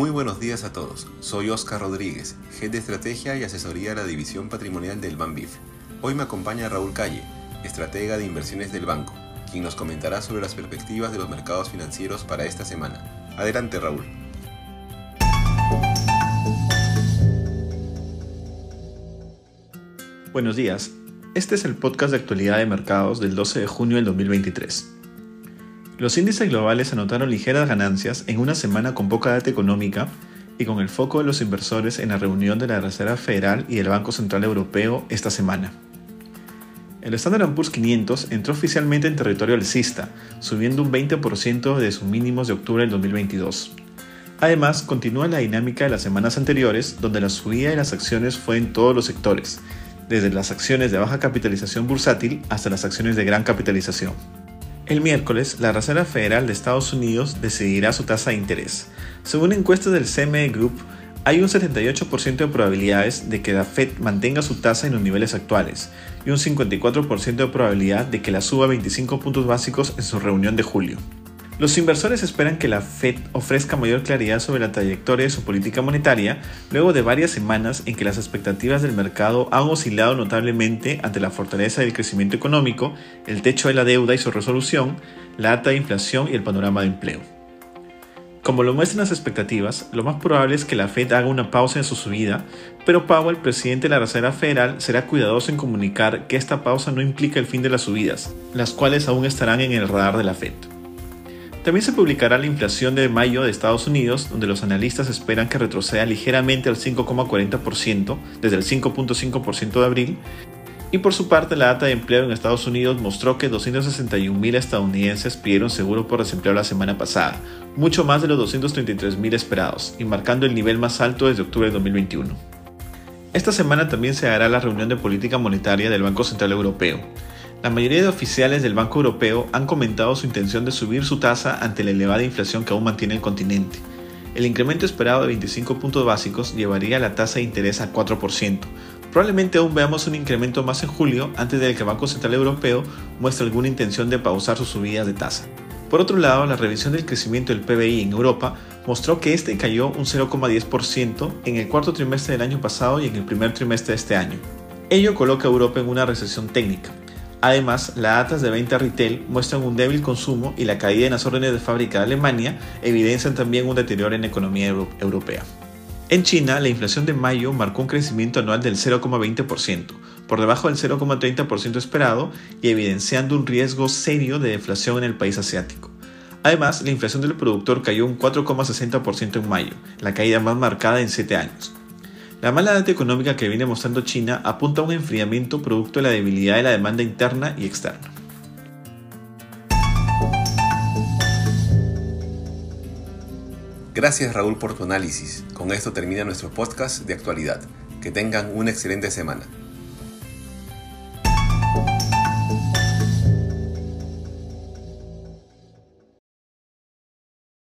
Muy buenos días a todos. Soy Oscar Rodríguez, Head de Estrategia y Asesoría de la División Patrimonial del Banbif. Hoy me acompaña Raúl Calle, estratega de inversiones del banco, quien nos comentará sobre las perspectivas de los mercados financieros para esta semana. Adelante, Raúl. Buenos días. Este es el podcast de actualidad de mercados del 12 de junio del 2023. Los índices globales anotaron ligeras ganancias en una semana con poca data económica y con el foco de los inversores en la reunión de la Reserva Federal y el Banco Central Europeo esta semana. El Standard Poor's 500 entró oficialmente en territorio alcista, subiendo un 20% de sus mínimos de octubre del 2022. Además, continúa la dinámica de las semanas anteriores, donde la subida de las acciones fue en todos los sectores, desde las acciones de baja capitalización bursátil hasta las acciones de gran capitalización. El miércoles, la Reserva Federal de Estados Unidos decidirá su tasa de interés. Según encuestas del CME Group, hay un 78% de probabilidades de que la Fed mantenga su tasa en los niveles actuales y un 54% de probabilidad de que la suba 25 puntos básicos en su reunión de julio. Los inversores esperan que la Fed ofrezca mayor claridad sobre la trayectoria de su política monetaria luego de varias semanas en que las expectativas del mercado han oscilado notablemente ante la fortaleza del crecimiento económico, el techo de la deuda y su resolución, la alta inflación y el panorama de empleo. Como lo muestran las expectativas, lo más probable es que la Fed haga una pausa en su subida, pero Powell, presidente de la Reserva Federal, será cuidadoso en comunicar que esta pausa no implica el fin de las subidas, las cuales aún estarán en el radar de la Fed. También se publicará la inflación de mayo de Estados Unidos, donde los analistas esperan que retroceda ligeramente al 5,40% desde el 5.5% de abril. Y por su parte, la data de empleo en Estados Unidos mostró que 261.000 estadounidenses pidieron seguro por desempleo la semana pasada, mucho más de los 233.000 esperados, y marcando el nivel más alto desde octubre de 2021. Esta semana también se hará la reunión de política monetaria del Banco Central Europeo, la mayoría de oficiales del Banco Europeo han comentado su intención de subir su tasa ante la elevada inflación que aún mantiene el continente. El incremento esperado de 25 puntos básicos llevaría la tasa de interés a 4%. Probablemente aún veamos un incremento más en julio antes de que el Banco Central Europeo muestre alguna intención de pausar sus subidas de tasa. Por otro lado, la revisión del crecimiento del PBI en Europa mostró que este cayó un 0,10% en el cuarto trimestre del año pasado y en el primer trimestre de este año. Ello coloca a Europa en una recesión técnica. Además, las datas de venta retail muestran un débil consumo y la caída en las órdenes de fábrica de Alemania evidencian también un deterioro en la economía europea. En China, la inflación de mayo marcó un crecimiento anual del 0,20%, por debajo del 0,30% esperado y evidenciando un riesgo serio de deflación en el país asiático. Además, la inflación del productor cayó un 4,60% en mayo, la caída más marcada en 7 años. La mala data económica que viene mostrando China apunta a un enfriamiento producto de la debilidad de la demanda interna y externa. Gracias Raúl por tu análisis. Con esto termina nuestro podcast de actualidad. Que tengan una excelente semana.